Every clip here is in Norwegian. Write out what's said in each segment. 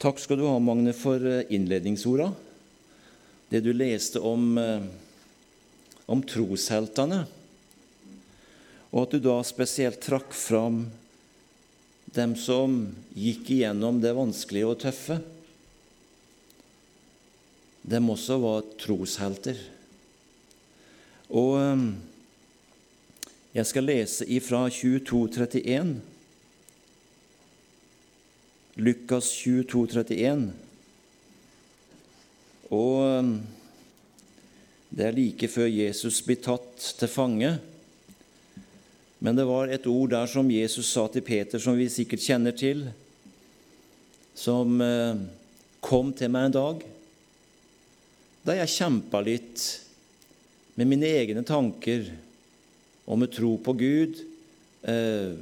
Takk skal du ha, Magne, for eh, innledningsorda. Det du leste om, eh, om trosheltene, og at du da spesielt trakk fram dem som gikk igjennom det vanskelige og tøffe. Dem også var troshelter. Og eh, jeg skal lese ifra 2231. Lukas 22, 31. Og um, det er like før Jesus blir tatt til fange. Men det var et ord der som Jesus sa til Peter, som vi sikkert kjenner til, som uh, kom til meg en dag da jeg kjempa litt med mine egne tanker og med tro på Gud. Uh,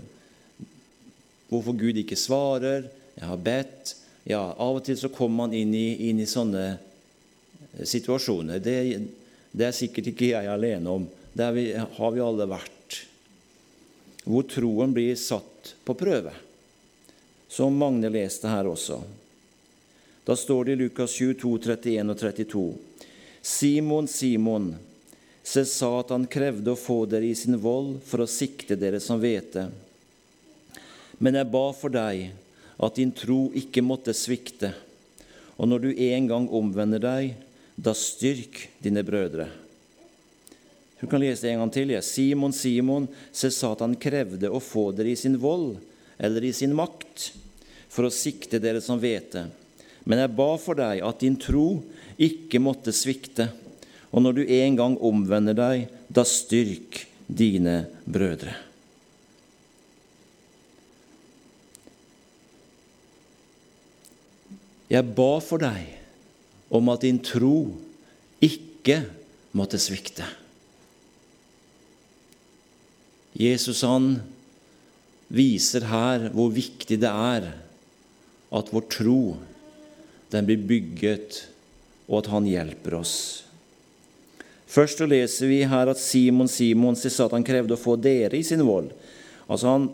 hvorfor Gud ikke svarer, jeg har bedt ja, Av og til så kommer man inn i, inn i sånne eh, situasjoner. Det, det, er sikkert ikke jeg alene om. Der vi, har vi alle vært. Hvor troen blir satt på prøve, som Magne leste her også. Da står det i Lukas 22, 31 og 32.: Simon, Simon, se Satan krevde å få dere i sin vold for å sikte dere som hvete. Men jeg ba for deg at din tro ikke måtte svikte. Og når du en gang omvender deg, da styrk dine brødre. Du kan lese det en gang til. Ja. Simon, Simon, se Satan krevde å få dere i sin vold eller i sin makt for å sikte dere som hvete. Men jeg ba for deg at din tro ikke måtte svikte. Og når du en gang omvender deg, da styrk dine brødre. Jeg ba for deg om at din tro ikke måtte svikte. Jesus han viser her hvor viktig det er at vår tro den blir bygget, og at han hjelper oss. Først leser vi her at Simon Simon sa at han krevde å få dere i sin vold. Altså Han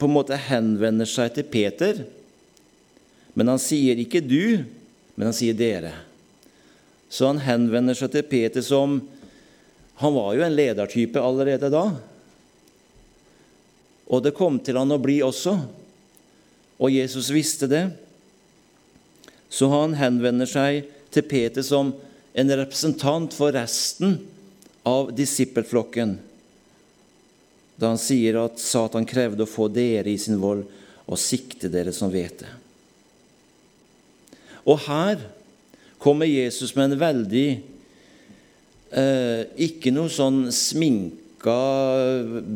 på en måte henvender seg til Peter men han sier ikke 'du', men han sier 'dere'. Så han henvender seg til Peter som Han var jo en ledertype allerede da. Og det kom til han å bli også. Og Jesus visste det. Så han henvender seg til Peter som en representant for resten av disippelflokken da han sier at Satan krevde å få dere i sin vold og sikte dere som vet det. Og her kommer Jesus med en veldig eh, Ikke noe sånn sminka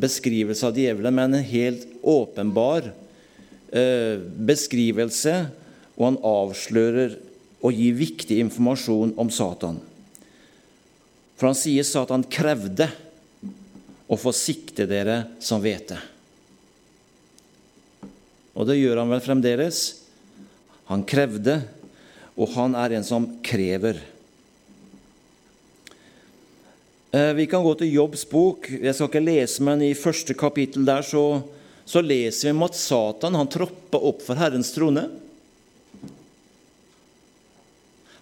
beskrivelse av djevelen, men en helt åpenbar eh, beskrivelse, og han avslører og gir viktig informasjon om Satan. For han sier Satan krevde å få sikte dere som vet det. Og det gjør han vel fremdeles. Han krevde og han er en som krever. Eh, vi kan gå til Jobbs bok. Jeg skal ikke lese, men i første kapittel der så, så leser vi om at Satan han troppa opp for Herrens trone.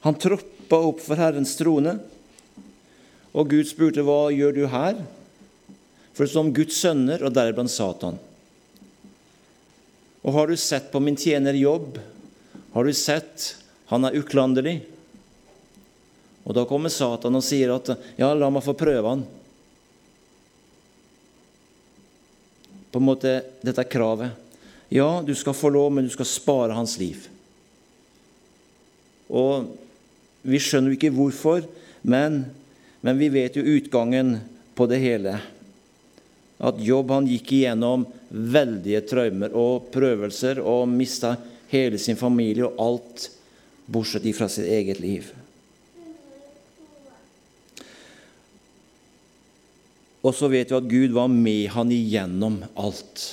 Han troppa opp for Herrens trone, og Gud spurte, 'Hva gjør du her?' For som Guds sønner, og deriblant Satan. Og har du sett på min tjener Jobb? Har du sett han er uklanderlig. Og da kommer Satan og sier at 'ja, la meg få prøve han'. På en måte dette er kravet. Ja, du skal få lov, men du skal spare hans liv. Og vi skjønner jo ikke hvorfor, men, men, vi vet jo utgangen på det hele. At Jobb han gikk igjennom veldige traumer og prøvelser og mista hele sin familie og alt bortsett ifra sitt eget liv. Og så vet vi at Gud var med han igjennom alt.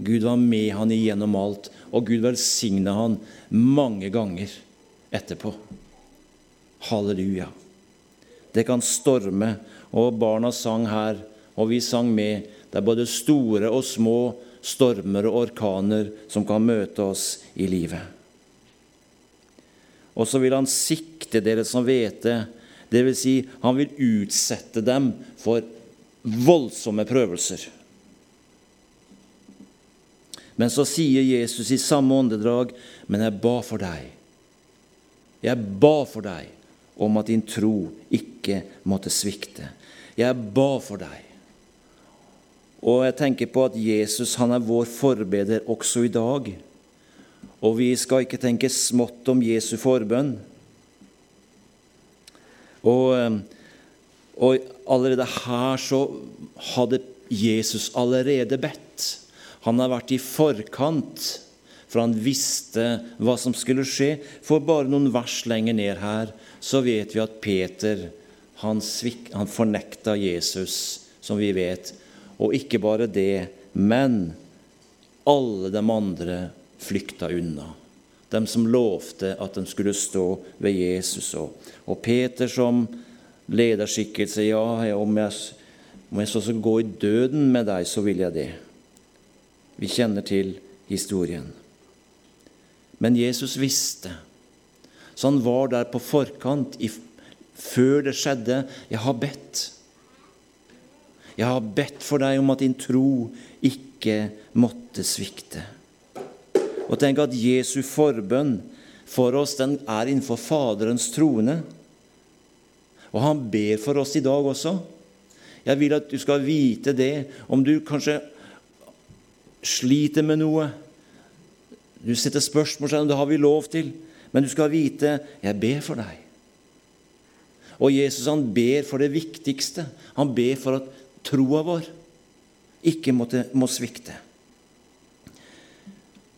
Gud var med han igjennom alt, og Gud velsigna han mange ganger etterpå. Halleluja. Det kan storme, og barna sang her, og vi sang med. Det er både store og små stormer og orkaner som kan møte oss i livet. Og så vil han sikte dere som vet det. Det vil si, han vil utsette dem for voldsomme prøvelser. Men så sier Jesus i samme åndedrag, 'Men jeg ba for deg.' Jeg ba for deg om at din tro ikke måtte svikte. Jeg ba for deg. Og jeg tenker på at Jesus han er vår forbeder også i dag. Og vi skal ikke tenke smått om Jesu forbønn. Og, eh, og allerede her så hadde Jesus allerede bedt. Han har vært i forkant, for han visste hva som skulle skje. For bare noen vers lenger ned her så vet vi at Peter han, svik, han fornekta Jesus, som vi vet. Og ikke bare det, men alle de andre flykta unna. De som lovte at de skulle stå ved Jesus. Og Peter som lederskikkelse Ja, om jeg, om jeg så skal gå i døden med deg, så vil jeg det. Vi kjenner til historien. Men Jesus visste, så han var der på forkant i, før det skjedde. 'Jeg har bedt.' Jeg har bedt for deg om at din tro ikke måtte svikte. Og tenk at Jesu forbønn for oss, den er innenfor Faderens trone. Og han ber for oss i dag også. Jeg vil at du skal vite det. Om du kanskje sliter med noe. Du setter spørsmålstegn, det har vi lov til, men du skal vite jeg ber for deg. Og Jesus han ber for det viktigste. Han ber for at troa vår ikke må svikte.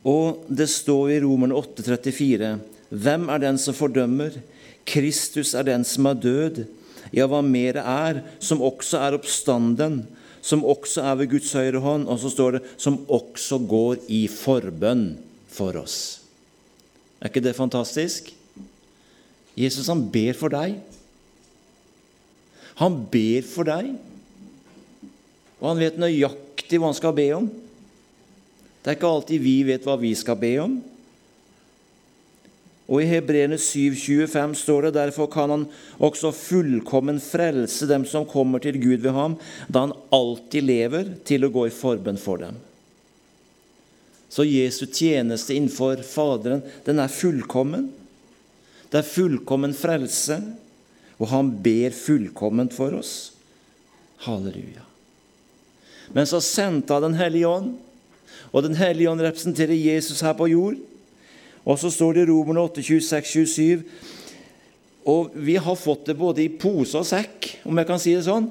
Og det står i Romerne 8,34.: Hvem er den som fordømmer? Kristus er den som er død. Ja, hva mer er, som også er oppstanden, som også er ved Guds høyre hånd, og så står det 'som også går i forbønn for oss'. Er ikke det fantastisk? Jesus han ber for deg. Han ber for deg, og han vet nøyaktig hva han skal be om. Det er ikke alltid vi vet hva vi skal be om. Og I Hebreerne 7,25 står det derfor kan han også fullkommen frelse dem som kommer til Gud ved ham, da han alltid lever til å gå i forbønn for dem. Så Jesu tjeneste innenfor Faderen, den er fullkommen. Det er fullkommen frelse, og han ber fullkomment for oss. Halleluja. Men så sendte han Den hellige ånd, og Den hellige ånd representerer Jesus her på jord. Og så står det i Romerne 8, 26, 27 Og vi har fått det både i pose og sekk, om jeg kan si det sånn.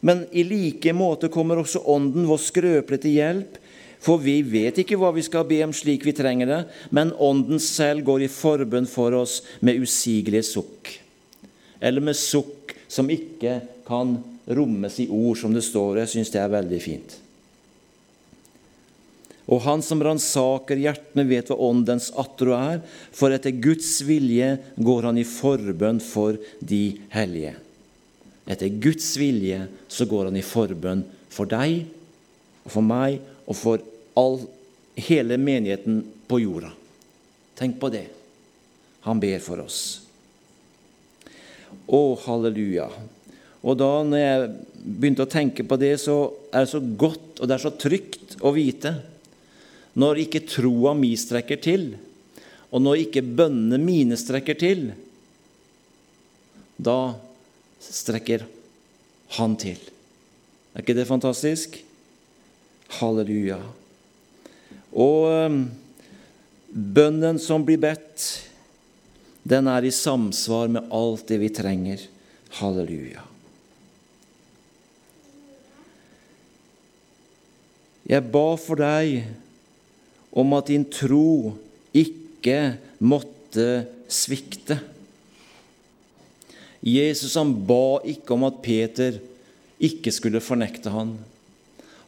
Men i like måte kommer også Ånden vår skrøpelig til hjelp. For vi vet ikke hva vi skal be om slik vi trenger det, men Ånden selv går i forbønn for oss med usigelige sukk. Eller med sukk som ikke kan rommes i ord, som det står. Jeg syns det er veldig fint. Og han som ransaker hjertene, vet hva åndens atro er, for etter Guds vilje går han i forbønn for de hellige. Etter Guds vilje så går han i forbønn for deg og for meg og for all, hele menigheten på jorda. Tenk på det. Han ber for oss. Å, halleluja. Og da når jeg begynte å tenke på det, så er det så godt og det er så trygt å vite når ikke troa mi strekker til, og når ikke bønnene mine strekker til, da strekker han til. Er ikke det fantastisk? Halleluja. Og um, bønnen som blir bedt, den er i samsvar med alt det vi trenger. Halleluja. Jeg ba for deg om at din tro ikke måtte svikte. Jesus han ba ikke om at Peter ikke skulle fornekte han.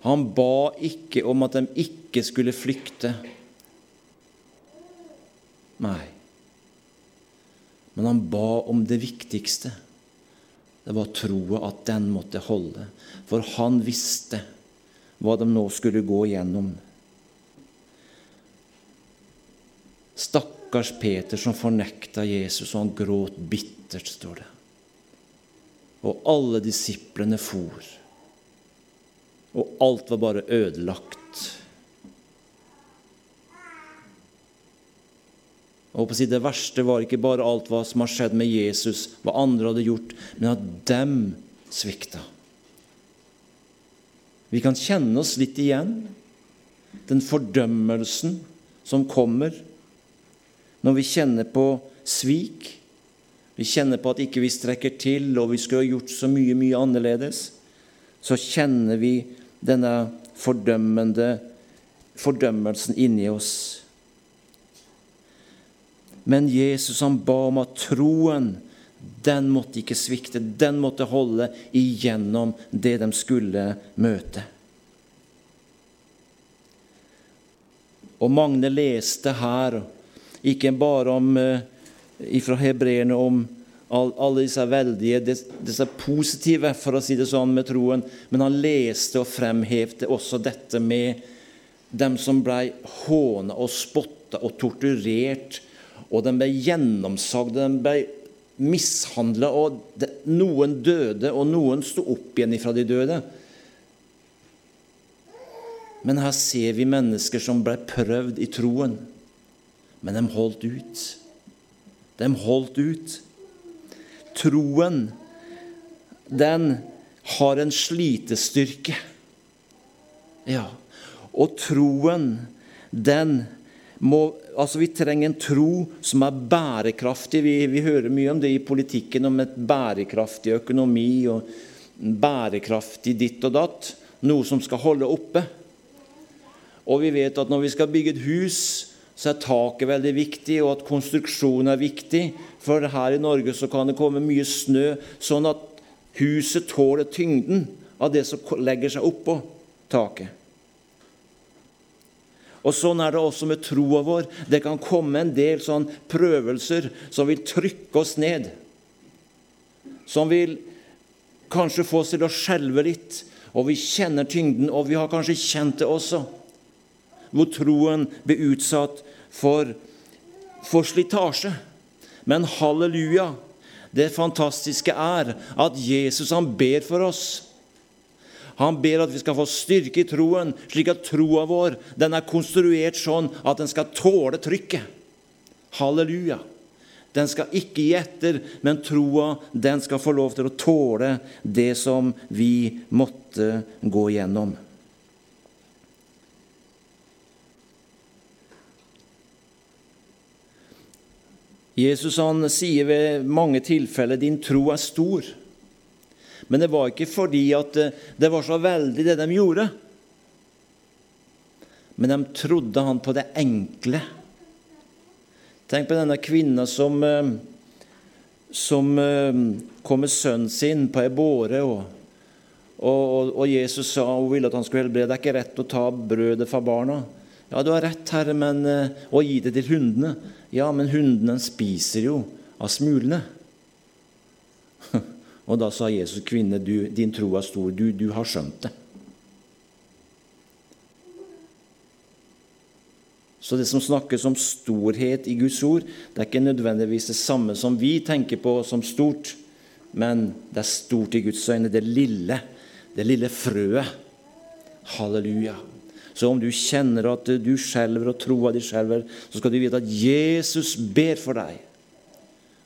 Han ba ikke om at de ikke skulle flykte. Nei. Men han ba om det viktigste. Det var troa at den måtte holde. For han visste hva de nå skulle gå igjennom. Stakkars Peter som fornekta Jesus, og han gråt bittert, står det. Og alle disiplene for. Og alt var bare ødelagt. Og på å si Det verste var ikke bare alt hva som har skjedd med Jesus, hva andre hadde gjort, men at dem svikta. Vi kan kjenne oss litt igjen. Den fordømmelsen som kommer når vi kjenner på svik. Vi kjenner på at ikke vi strekker til, og vi skulle ha gjort så mye, mye annerledes. Så kjenner vi denne fordømmende fordømmelsen inni oss. Men Jesus han ba om at troen den måtte ikke svikte, den måtte holde igjennom det de skulle møte. Og Magne leste her, ikke bare om, eh, fra hebreerne om alle disse veldige, disse positive, for å si det sånn, med troen, men han leste og fremhevde også dette med dem som ble håna og spotta og torturert og de ble gjennomsagd, de ble mishandla, og noen døde, og noen sto opp igjen fra de døde. Men her ser vi mennesker som ble prøvd i troen, men de holdt ut. De holdt ut. Troen, den har en slitestyrke. Ja, og troen, den må altså Vi trenger en tro som er bærekraftig. Vi, vi, hører mye om det i politikken, om et bærekraftig økonomi og bærekraftig ditt og datt. Noe som skal holde oppe. Og vi vet at når vi skal bygge et hus, så er taket veldig viktig, og at konstruksjonen er viktig. For her i Norge så kan det komme mye snø, sånn at huset tåler tyngden av det som legger seg oppå taket. Og Sånn er det også med troa vår. Det kan komme en del sånn prøvelser som vil trykke oss ned. Som vil kanskje få oss til å skjelve litt. Og vi kjenner tyngden, og vi har kanskje kjent det også. Hvor troen blir utsatt for, for slitasje. Men halleluja! Det fantastiske er at Jesus han ber for oss. Han ber at vi skal få styrke i troen, slik at troa vår den er konstruert sånn at den skal tåle trykket. Halleluja. Den skal ikke gi etter, men troa den skal få lov til å tåle det som vi måtte gå gjennom. Jesus han sier ved mange tilfeller 'din tro er stor'. Men det var ikke fordi at eh, det var så veldig, det de gjorde. Men de trodde han på det enkle. Tenk på denne kvinna som, eh, som eh, kom med sønnen sin på ei båre. Og, og, og, Jesus sa hun ville at han skulle helbrede. Det er ikke rett å ta brødet fra barna. Ja, du har rett, Herre, men, å gi det til hundene. Ja, men hundene spiser jo av smulene. Og da sa Jesus, 'Kvinne, du, din tro er stor. Du, du har skjønt det.' Så det som snakkes om storhet i Guds ord, det er ikke nødvendigvis det samme som vi tenker på som stort, men det er stort i Guds øyne, det lille, det lille frøet. Halleluja. Så om du kjenner at du skjelver og troa di skjelver, så skal du vite at Jesus ber for deg.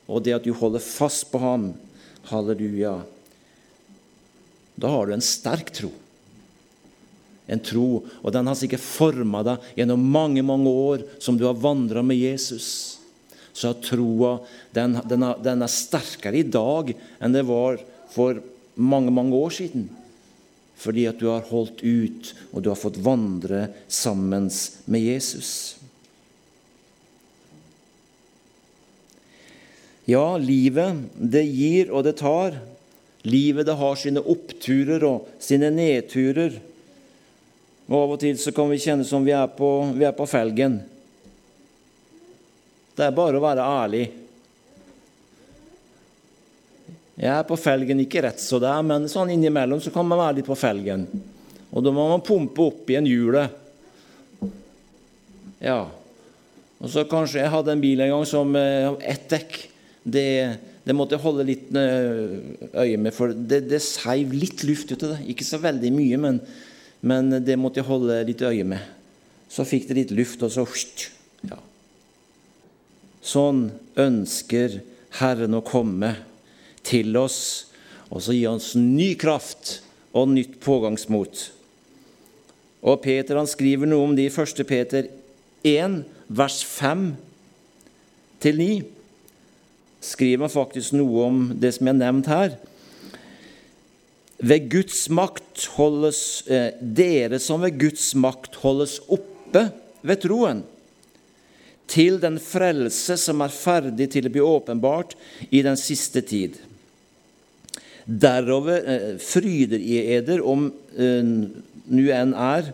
Og det at du holder fast på ham, Halleluja. Da har du en sterk tro. En tro, og den har sikkert forma deg gjennom mange mange år som du har vandra med Jesus. Så troa den, den, den er sterkere i dag enn det var for mange, mange år siden. Fordi at du har holdt ut, og du har fått vandre sammen med Jesus. Ja, livet, det gir og det tar. Livet, det har sine oppturer og sine nedturer. Og Av og til så kan vi kjenne som vi er på, vi er på felgen. Det er bare å være ærlig. Jeg er på felgen, ikke rett så det er, men sånn innimellom så kan man være litt på felgen. Og da må man pumpe opp igjen hjulet. Ja. Og så kanskje Jeg hadde en bil en gang som eh, ett dekk. Det, det, måtte jeg holde litt eh, øye med, for det, det seiv litt luft ut av det. Ikke så veldig mye, men, men, det måtte jeg holde litt øye med. Så fikk det litt luft, og så ja. Sånn ønsker Herren å komme til oss, og så gi oss ny kraft og nytt pågangsmot. Og Peter han skriver noe om det i 1. Peter 1, vers 5 til 9. Skriver han faktisk noe om det som jeg har nevnt her. Ved Guds makt holdes eh, dere som ved Guds makt holdes oppe ved troen, til den frelse som er ferdig til å bli åpenbart i den siste tid. Derover eh, fryder i eder om eh, nu enn er,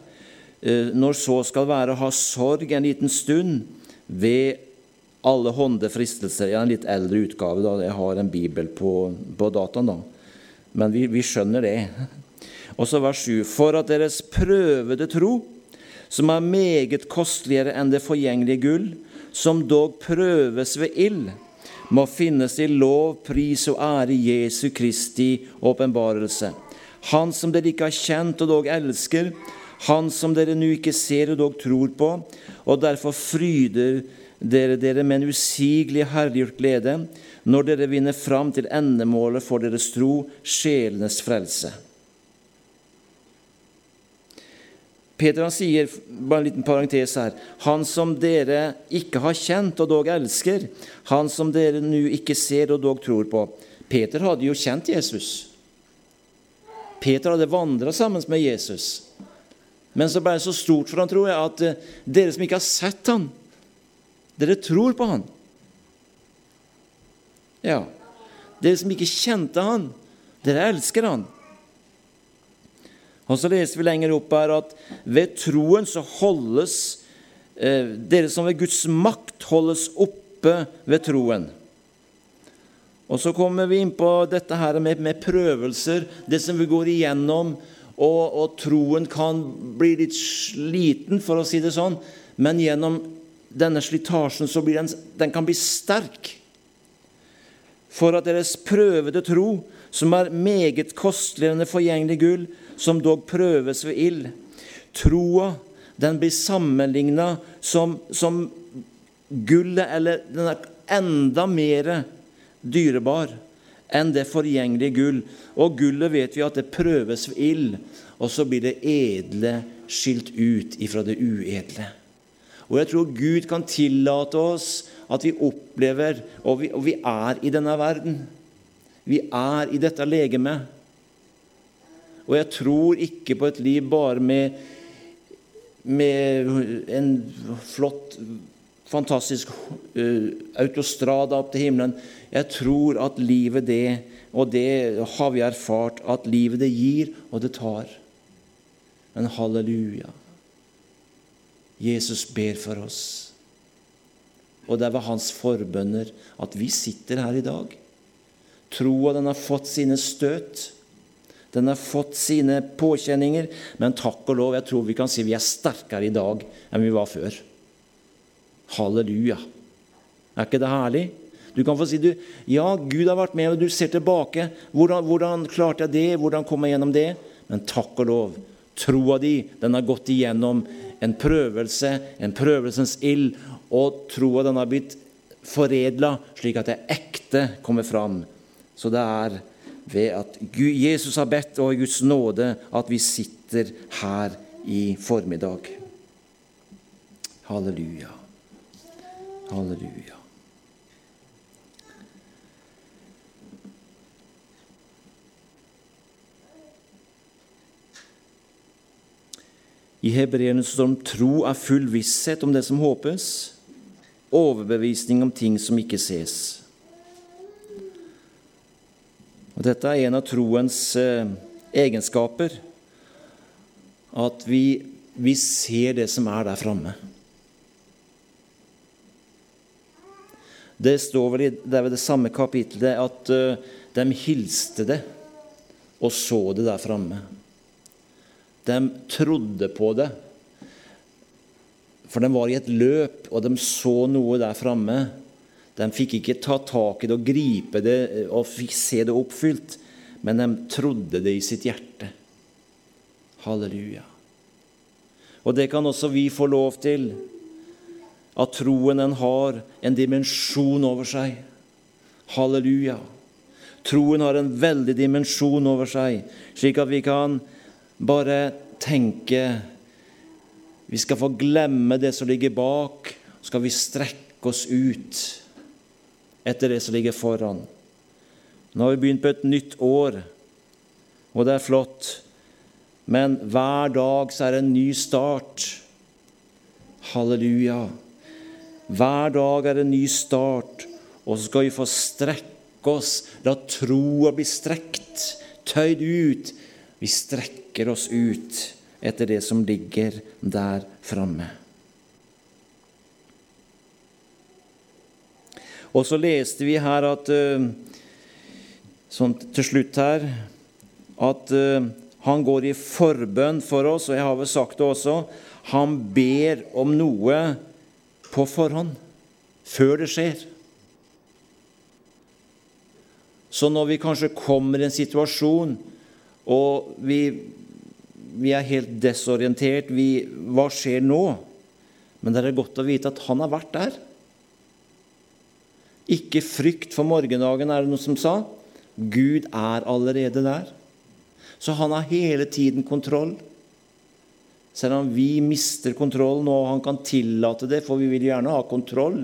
eh, når så skal være, ha sorg en liten stund ved alle hånde fristelser. Jeg en litt eldre utgave, da. jeg har en bibel på, på dataen, da. men vi, vi skjønner det. Og så vers 7.: For at deres prøvede tro, som er meget kosteligere enn det forgjengelige gull, som dog prøves ved ild, må finnes i lov, pris og ære i Jesu Kristi åpenbarelse. Han som dere ikke har kjent og dog elsker, han som dere nå ikke ser og dog tror på, og derfor fryder dere dere med en usigelig herliggjort glede når dere vinner fram til endemålet for deres tro, sjelenes frelse. Peter han sier, bare en liten parentes her, han som dere ikke har kjent og dog elsker, han som dere nå ikke ser og dog tror på. Peter hadde jo kjent Jesus. Peter hadde vandra sammen med Jesus. Men så ble det så stort for han, tror jeg, at eh, dere som ikke har sett han, dere tror på han. Ja, dere som ikke kjente han, dere elsker han. Og så leser vi lenger opp her at ved troen så holdes eh, dere som ved Guds makt holdes oppe ved troen. Og så kommer vi inn på dette her med, med prøvelser, det som vi går igjennom. Og, og, troen kan bli litt sliten, for å si det sånn, men gjennom denne slitasjen så blir den, den kan bli sterk. For at deres prøvede tro, som er meget kosteligere enn det forgjengelige gull, som dog prøves ved ild. Troa den blir sammenligna som, som, gullet, eller den er enda mer dyrebar enn det forgjengelige gull. Og gullet vet vi at det prøves ved ild, og så blir det edle skilt ut ifra det uedle. Og jeg tror Gud kan tillate oss at vi opplever, og vi, og vi er i denne verden Vi er i dette legemet og jeg tror ikke på et liv bare med, med en flott, fantastisk uh, autostrada opp til himmelen. Jeg tror at livet det, og det har vi erfart, at livet det gir, og det tar. Men halleluja. Jesus ber for oss. Og det er ved hans forbønner at vi sitter her i dag. Troa den har fått sine støt. Den har fått sine påkjenninger, men takk og lov, jeg tror vi kan si vi er sterkere i dag enn vi var før. Halleluja. Er ikke det herlig? Du kan få si du, ja, Gud har vært med, og du ser tilbake. Hvordan, hvordan klarte jeg det? Hvordan kom jeg gjennom det? Men takk og lov, troa di den har gått igjennom en prøvelse, en prøvelsens ild, og troa den har blitt foredla slik at det ekte kommer fram. Så det er ved at Jesus har bedt, og i Guds nåde, at vi sitter her i formiddag. Halleluja. Halleluja. I hebreerne står det om tro er full visshet om det som håpes, overbevisning om ting som ikke ses. Og Dette er en av troens eh, egenskaper. At vi, vi ser det som er der framme. Det står vel i det, det samme kapittelet at uh, de hilste det og så det der framme. De trodde på det. For de var i et løp, og de så noe der framme. De fikk ikke ta tak i det og gripe det og fikk se det oppfylt, men de trodde det i sitt hjerte. Halleluja. Og det kan også vi få lov til. At troen den har en dimensjon over seg. Halleluja. Troen har en veldig dimensjon over seg, slik at vi kan bare tenke Vi skal få glemme det som ligger bak, så skal vi strekke oss ut etter det som ligger foran. Nå har vi begynt på et nytt år, og det er flott. Men hver dag så er det en ny start. Halleluja. Hver dag er det en ny start, og så skal vi få strekke oss, la troa bli strekt, tøyd ut. Vi strekker oss ut etter det som ligger der framme. Og så leste vi her at sånn til slutt her at eh, han går i forbønn for oss, og jeg har vel sagt det også. Han ber om noe på forhånd, før det skjer. Så når vi kanskje kommer i en situasjon og vi, vi er helt desorientert vi, Hva skjer nå? Men det er godt å vite at han har vært der. Ikke frykt for morgendagen, er det noe som sa. Gud er allerede der. Så han har hele tiden kontroll. Selv om vi mister kontrollen, og han kan tillate det, for vi vil gjerne ha kontroll.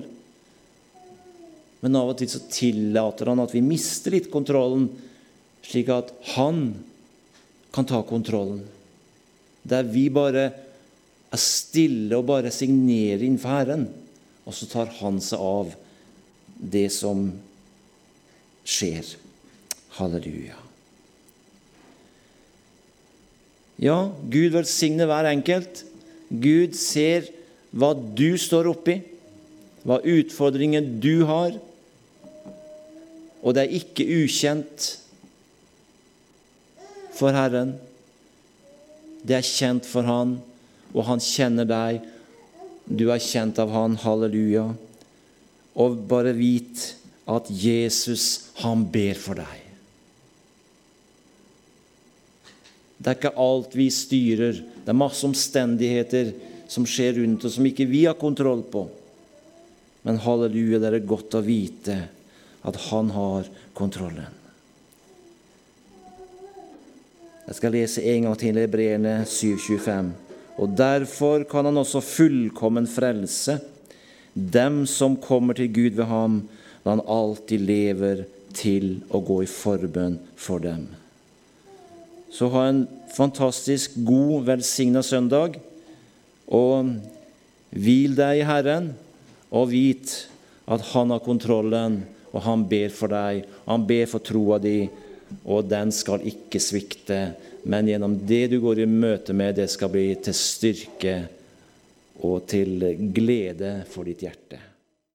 Men av og til så tillater han at vi mister litt kontrollen, slik at han kan ta kontrollen. Der vi bare er stille og bare signerer innenfor Herren, og så tar han seg av det som skjer. Halleluja. Ja, Gud velsigne hver enkelt. Gud ser hva du står oppi, hva utfordringen du har. Og det er ikke ukjent for Herren. Det er kjent for Han, og Han kjenner deg. Du er kjent av Han. Halleluja. Og bare vit at Jesus, han ber for deg. Det er ikke alt vi styrer. Det er masse omstendigheter som skjer rundt oss, som ikke vi har kontroll på. Men halleluja, det er godt å vite at han har kontrollen. Jeg skal lese en gang til Hebreerne 7,25. Og derfor kan han også fullkommen frelse dem som kommer til Gud ved ham, da han alltid lever til å gå i forbønn for dem. Så ha en fantastisk god, velsigna søndag, og hvil deg i Herren, og vit at Han har kontrollen, og Han ber for deg. Han ber for troa di, og den skal ikke svikte. Men gjennom det du går i møte med, det skal bli til styrke og til glede for ditt hjerte.